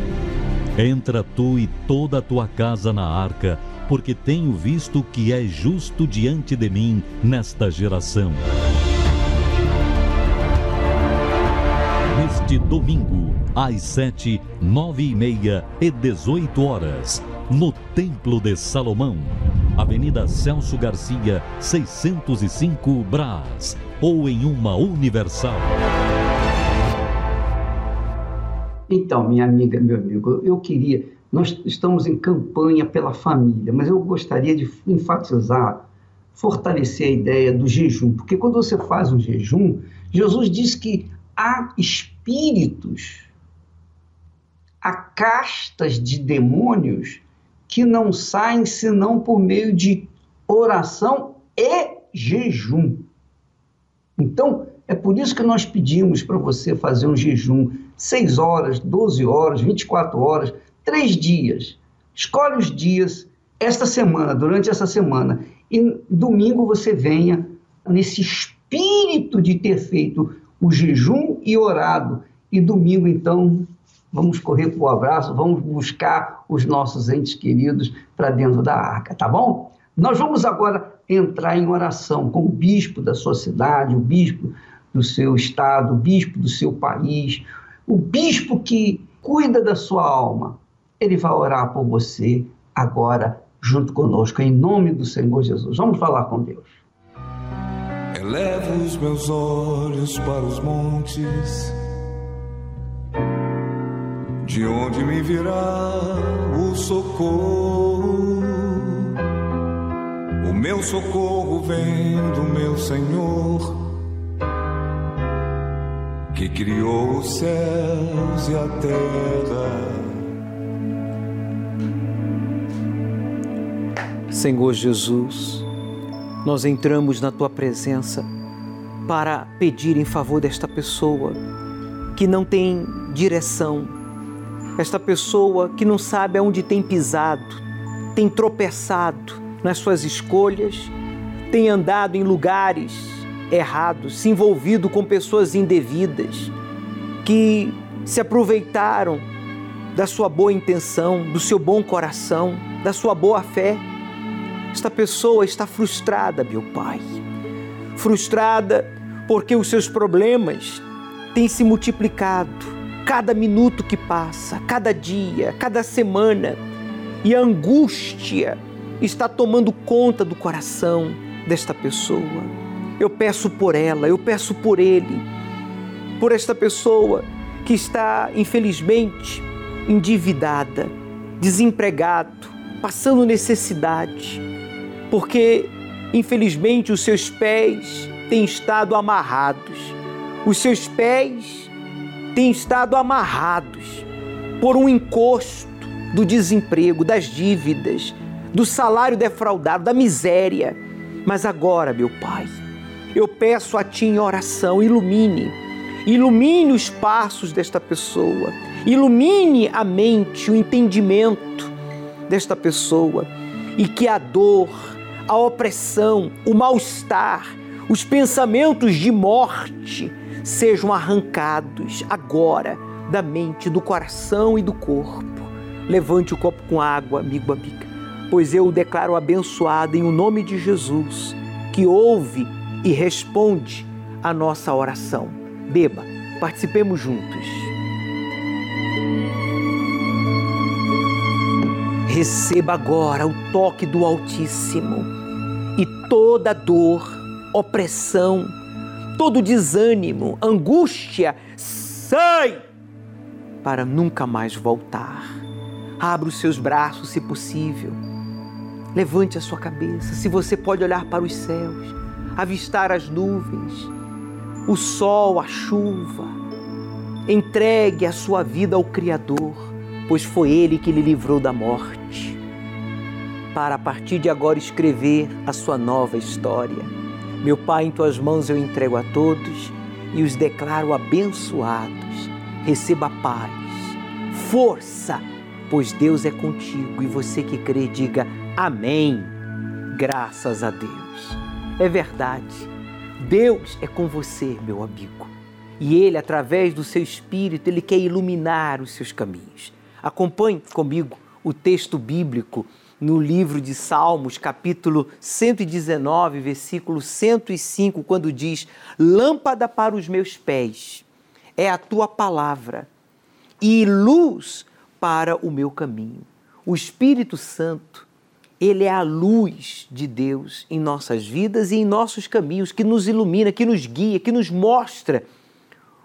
Entra tu e toda a tua casa na arca porque tenho visto que é justo diante de mim nesta geração. Neste domingo, às sete, nove e meia e dezoito horas, no Templo de Salomão, Avenida Celso Garcia, 605 Brás, ou em uma Universal. Então, minha amiga, meu amigo, eu queria nós estamos em campanha pela família, mas eu gostaria de enfatizar, fortalecer a ideia do jejum, porque quando você faz um jejum, Jesus diz que há espíritos, há castas de demônios que não saem senão por meio de oração e jejum. Então, é por isso que nós pedimos para você fazer um jejum 6 horas, 12 horas, 24 horas, três dias. Escolhe os dias, esta semana, durante essa semana, e domingo você venha nesse espírito de ter feito o jejum e orado. E domingo, então, vamos correr para o abraço, vamos buscar os nossos entes queridos para dentro da arca, tá bom? Nós vamos agora entrar em oração com o bispo da sua cidade, o bispo do seu estado, o bispo do seu país, o bispo que cuida da sua alma, ele vai orar por você agora, junto conosco, em nome do Senhor Jesus. Vamos falar com Deus. Elevo os meus olhos para os montes, de onde me virá o socorro. O meu socorro vem do meu Senhor, que criou os céus e a terra. Senhor Jesus, nós entramos na tua presença para pedir em favor desta pessoa que não tem direção, esta pessoa que não sabe aonde tem pisado, tem tropeçado nas suas escolhas, tem andado em lugares errados, se envolvido com pessoas indevidas, que se aproveitaram da sua boa intenção, do seu bom coração, da sua boa fé esta pessoa está frustrada, meu Pai. Frustrada porque os seus problemas têm se multiplicado cada minuto que passa, cada dia, cada semana, e a angústia está tomando conta do coração desta pessoa. Eu peço por ela, eu peço por ele, por esta pessoa que está, infelizmente, endividada, desempregado, passando necessidade, porque, infelizmente, os seus pés têm estado amarrados, os seus pés têm estado amarrados por um encosto do desemprego, das dívidas, do salário defraudado, da miséria. Mas agora, meu Pai, eu peço a Ti em oração, ilumine, ilumine os passos desta pessoa, ilumine a mente, o entendimento desta pessoa. E que a dor, a opressão, o mal-estar, os pensamentos de morte sejam arrancados agora da mente, do coração e do corpo. Levante o copo com água, amigo, amiga pois eu o declaro abençoado em o nome de Jesus, que ouve e responde a nossa oração. Beba, participemos juntos. Receba agora o toque do Altíssimo e toda dor, opressão, todo desânimo, angústia, sai para nunca mais voltar. Abra os seus braços, se possível Levante a sua cabeça. Se você pode olhar para os céus, avistar as nuvens, o sol, a chuva, entregue a sua vida ao Criador, pois foi Ele que lhe livrou da morte, para a partir de agora escrever a sua nova história. Meu Pai, em tuas mãos eu entrego a todos e os declaro abençoados. Receba paz, força, pois Deus é contigo e você que crê, diga Amém. Graças a Deus. É verdade. Deus é com você, meu amigo. E Ele, através do seu Espírito, Ele quer iluminar os seus caminhos. Acompanhe comigo o texto bíblico no livro de Salmos, capítulo 119, versículo 105, quando diz: Lâmpada para os meus pés é a tua palavra e luz para o meu caminho. O Espírito Santo ele é a luz de Deus em nossas vidas e em nossos caminhos, que nos ilumina, que nos guia, que nos mostra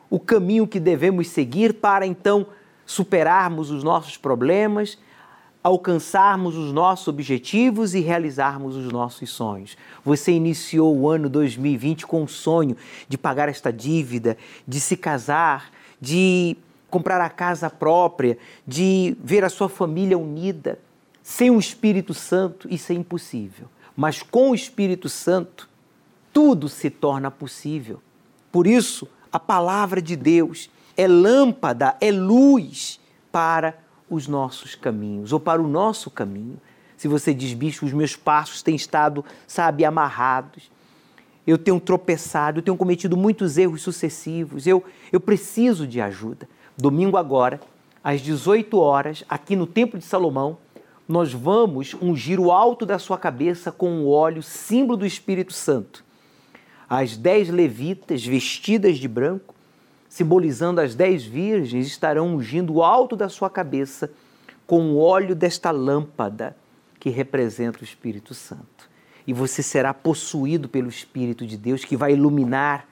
o caminho que devemos seguir para então superarmos os nossos problemas, alcançarmos os nossos objetivos e realizarmos os nossos sonhos. Você iniciou o ano 2020 com o sonho de pagar esta dívida, de se casar, de comprar a casa própria, de ver a sua família unida. Sem o Espírito Santo, isso é impossível. Mas com o Espírito Santo, tudo se torna possível. Por isso, a palavra de Deus é lâmpada, é luz para os nossos caminhos, ou para o nosso caminho. Se você diz, bicho, os meus passos têm estado, sabe, amarrados, eu tenho tropeçado, eu tenho cometido muitos erros sucessivos, eu, eu preciso de ajuda. Domingo agora, às 18 horas, aqui no Templo de Salomão, nós vamos ungir o alto da sua cabeça com o óleo, símbolo do Espírito Santo. As dez levitas vestidas de branco, simbolizando as dez virgens, estarão ungindo o alto da sua cabeça com o óleo desta lâmpada que representa o Espírito Santo. E você será possuído pelo Espírito de Deus que vai iluminar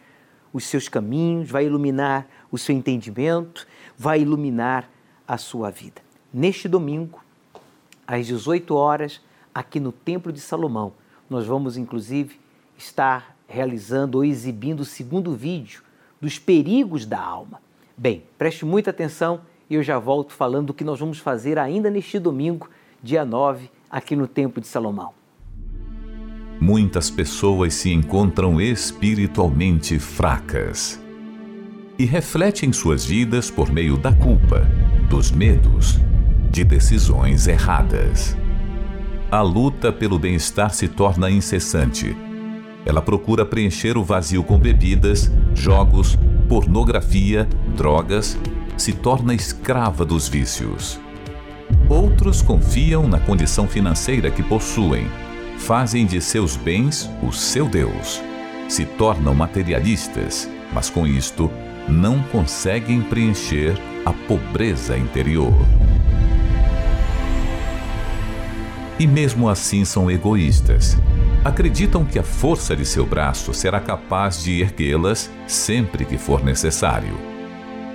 os seus caminhos, vai iluminar o seu entendimento, vai iluminar a sua vida. Neste domingo, às 18 horas, aqui no Templo de Salomão. Nós vamos, inclusive, estar realizando ou exibindo o segundo vídeo dos perigos da alma. Bem, preste muita atenção e eu já volto falando do que nós vamos fazer ainda neste domingo, dia 9, aqui no Templo de Salomão. Muitas pessoas se encontram espiritualmente fracas e refletem suas vidas por meio da culpa, dos medos, de decisões erradas. A luta pelo bem-estar se torna incessante. Ela procura preencher o vazio com bebidas, jogos, pornografia, drogas, se torna escrava dos vícios. Outros confiam na condição financeira que possuem, fazem de seus bens o seu Deus. se tornam materialistas, mas com isto não conseguem preencher a pobreza interior. E mesmo assim são egoístas. Acreditam que a força de seu braço será capaz de erguê-las sempre que for necessário.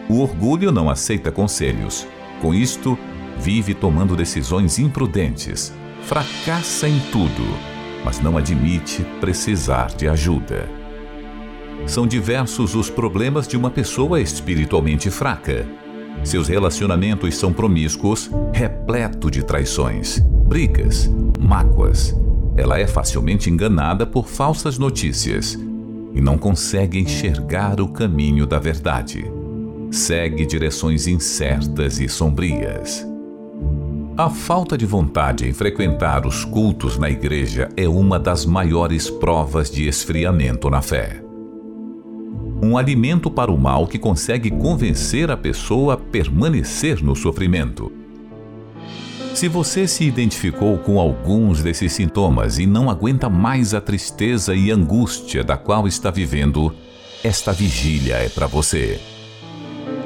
O orgulho não aceita conselhos. Com isto, vive tomando decisões imprudentes, fracassa em tudo, mas não admite precisar de ajuda. São diversos os problemas de uma pessoa espiritualmente fraca. Seus relacionamentos são promíscuos, repleto de traições, brigas, mágoas. Ela é facilmente enganada por falsas notícias e não consegue enxergar o caminho da verdade. Segue direções incertas e sombrias. A falta de vontade em frequentar os cultos na igreja é uma das maiores provas de esfriamento na fé. Um alimento para o mal que consegue convencer a pessoa a permanecer no sofrimento. Se você se identificou com alguns desses sintomas e não aguenta mais a tristeza e angústia da qual está vivendo, esta vigília é para você.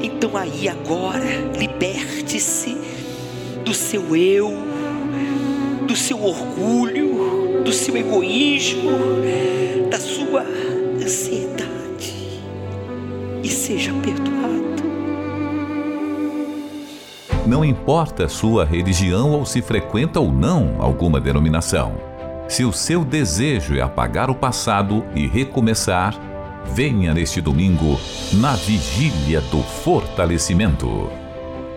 Então aí agora, liberte-se do seu eu, do seu orgulho, do seu egoísmo, da sua ansiedade e seja perdoado. Não importa sua religião ou se frequenta ou não alguma denominação. Se o seu desejo é apagar o passado e recomeçar, venha neste domingo na Vigília do Fortalecimento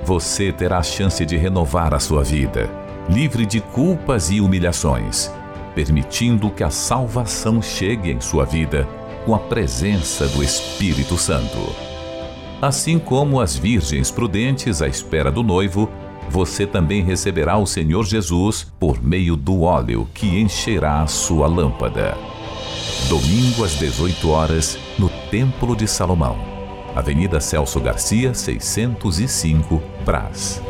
você terá a chance de renovar a sua vida, livre de culpas e humilhações, permitindo que a salvação chegue em sua vida com a presença do Espírito Santo. Assim como as virgens prudentes à espera do noivo, você também receberá o Senhor Jesus por meio do óleo que encherá a sua lâmpada. Domingo às 18 horas, no Templo de Salomão Avenida Celso Garcia, 605, Brás.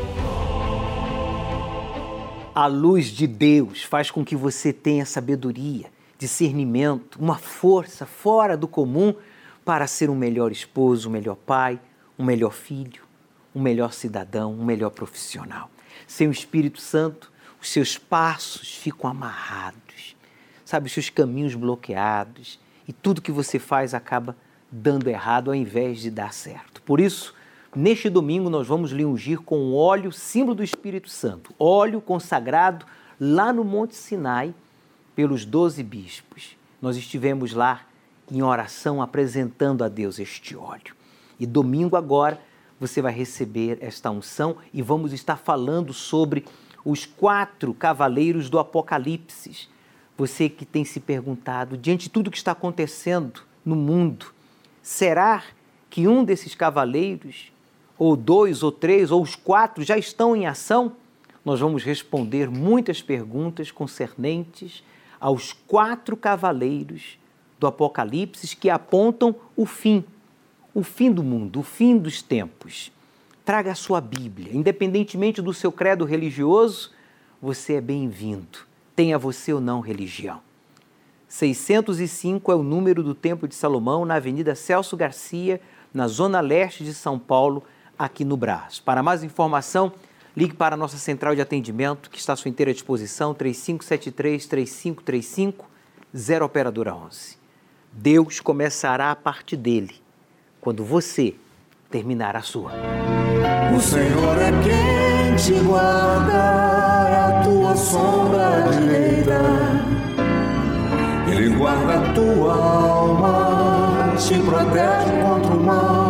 A luz de Deus faz com que você tenha sabedoria, discernimento, uma força fora do comum para ser um melhor esposo, um melhor pai, um melhor filho, um melhor cidadão, um melhor profissional. Sem o Espírito Santo, os seus passos ficam amarrados, sabe, os seus caminhos bloqueados e tudo que você faz acaba dando errado ao invés de dar certo. Por isso, neste domingo nós vamos lhe ungir com o óleo símbolo do Espírito Santo, óleo consagrado lá no Monte Sinai pelos doze bispos. Nós estivemos lá em oração apresentando a Deus este óleo. E domingo agora você vai receber esta unção e vamos estar falando sobre os quatro cavaleiros do Apocalipse. Você que tem se perguntado, diante de tudo que está acontecendo no mundo, Será que um desses cavaleiros, ou dois, ou três, ou os quatro já estão em ação? Nós vamos responder muitas perguntas concernentes aos quatro cavaleiros do Apocalipse que apontam o fim, o fim do mundo, o fim dos tempos. Traga a sua Bíblia, independentemente do seu credo religioso, você é bem-vindo, tenha você ou não religião. 605 é o número do Templo de Salomão, na Avenida Celso Garcia, na zona leste de São Paulo, aqui no Brás. Para mais informação, ligue para a nossa central de atendimento, que está à sua inteira disposição, 3573-3535, 0 Operadora 11. Deus começará a parte dele, quando você terminar a sua. O Senhor é quem te guarda, é a tua sombra direita ele guarda tua alma, te protege contra o mal.